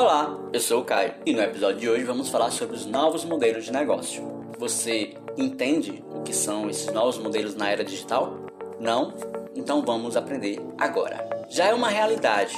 Olá, eu sou o Caio e no episódio de hoje vamos falar sobre os novos modelos de negócio. Você entende o que são esses novos modelos na era digital? Não? Então vamos aprender agora. Já é uma realidade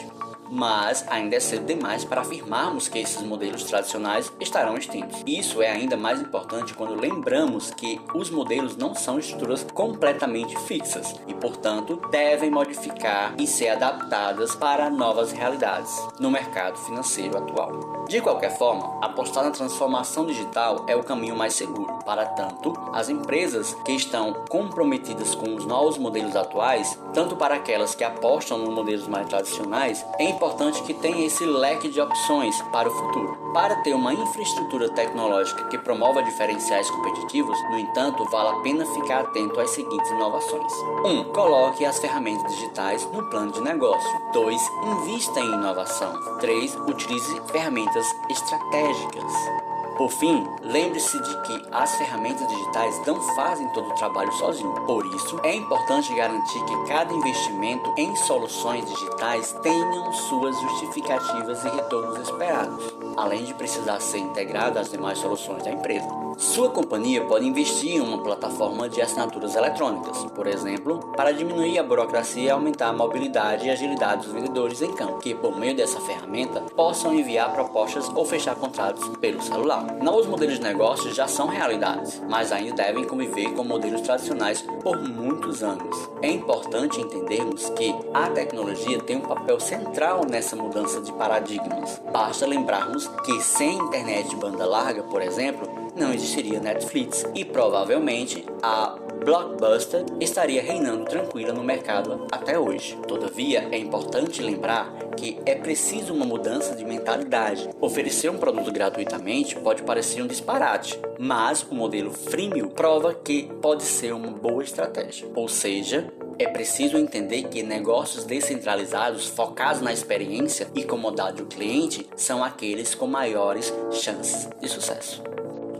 mas ainda é cedo demais para afirmarmos que esses modelos tradicionais estarão extintos. Isso é ainda mais importante quando lembramos que os modelos não são estruturas completamente fixas e, portanto, devem modificar e ser adaptadas para novas realidades no mercado financeiro atual. De qualquer forma, apostar na transformação digital é o caminho mais seguro. Para tanto, as empresas que estão comprometidas com os novos modelos atuais, tanto para aquelas que apostam nos modelos mais tradicionais, é importante que tenha esse leque de opções para o futuro. Para ter uma infraestrutura tecnológica que promova diferenciais competitivos, no entanto, vale a pena ficar atento às seguintes inovações. 1. Um, coloque as ferramentas digitais no plano de negócio. 2. Invista em inovação. 3. Utilize ferramentas estratégicas. Por fim, lembre-se de que as ferramentas digitais não fazem todo o trabalho sozinho. Por isso, é importante garantir que cada investimento em soluções digitais tenham suas justificativas e retornos esperados, além de precisar ser integrado às demais soluções da empresa. Sua companhia pode investir em uma plataforma de assinaturas eletrônicas, por exemplo, para diminuir a burocracia e aumentar a mobilidade e agilidade dos vendedores em campo, que por meio dessa ferramenta possam enviar propostas ou fechar contratos pelo celular. Novos modelos de negócios já são realidades, mas ainda devem conviver com modelos tradicionais por muitos anos. É importante entendermos que a tecnologia tem um papel central nessa mudança de paradigmas. Basta lembrarmos que sem internet de banda larga, por exemplo, não existiria Netflix e provavelmente a Blockbuster estaria reinando tranquila no mercado até hoje. Todavia, é importante lembrar que é preciso uma mudança de mentalidade. Oferecer um produto gratuitamente pode parecer um disparate, mas o modelo freemium prova que pode ser uma boa estratégia. Ou seja, é preciso entender que negócios descentralizados focados na experiência e comodidade do cliente são aqueles com maiores chances de sucesso.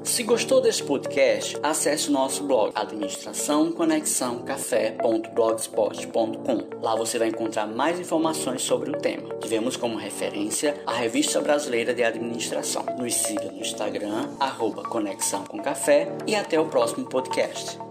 Se gostou desse podcast, acesse o nosso blog administraçãoconexãocafé.blogspot.com. Lá você vai encontrar mais informações sobre o tema. Tivemos como referência a Revista Brasileira de Administração. Nos siga no Instagram, arroba Conexão com Café e até o próximo podcast.